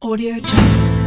Audio Jungle.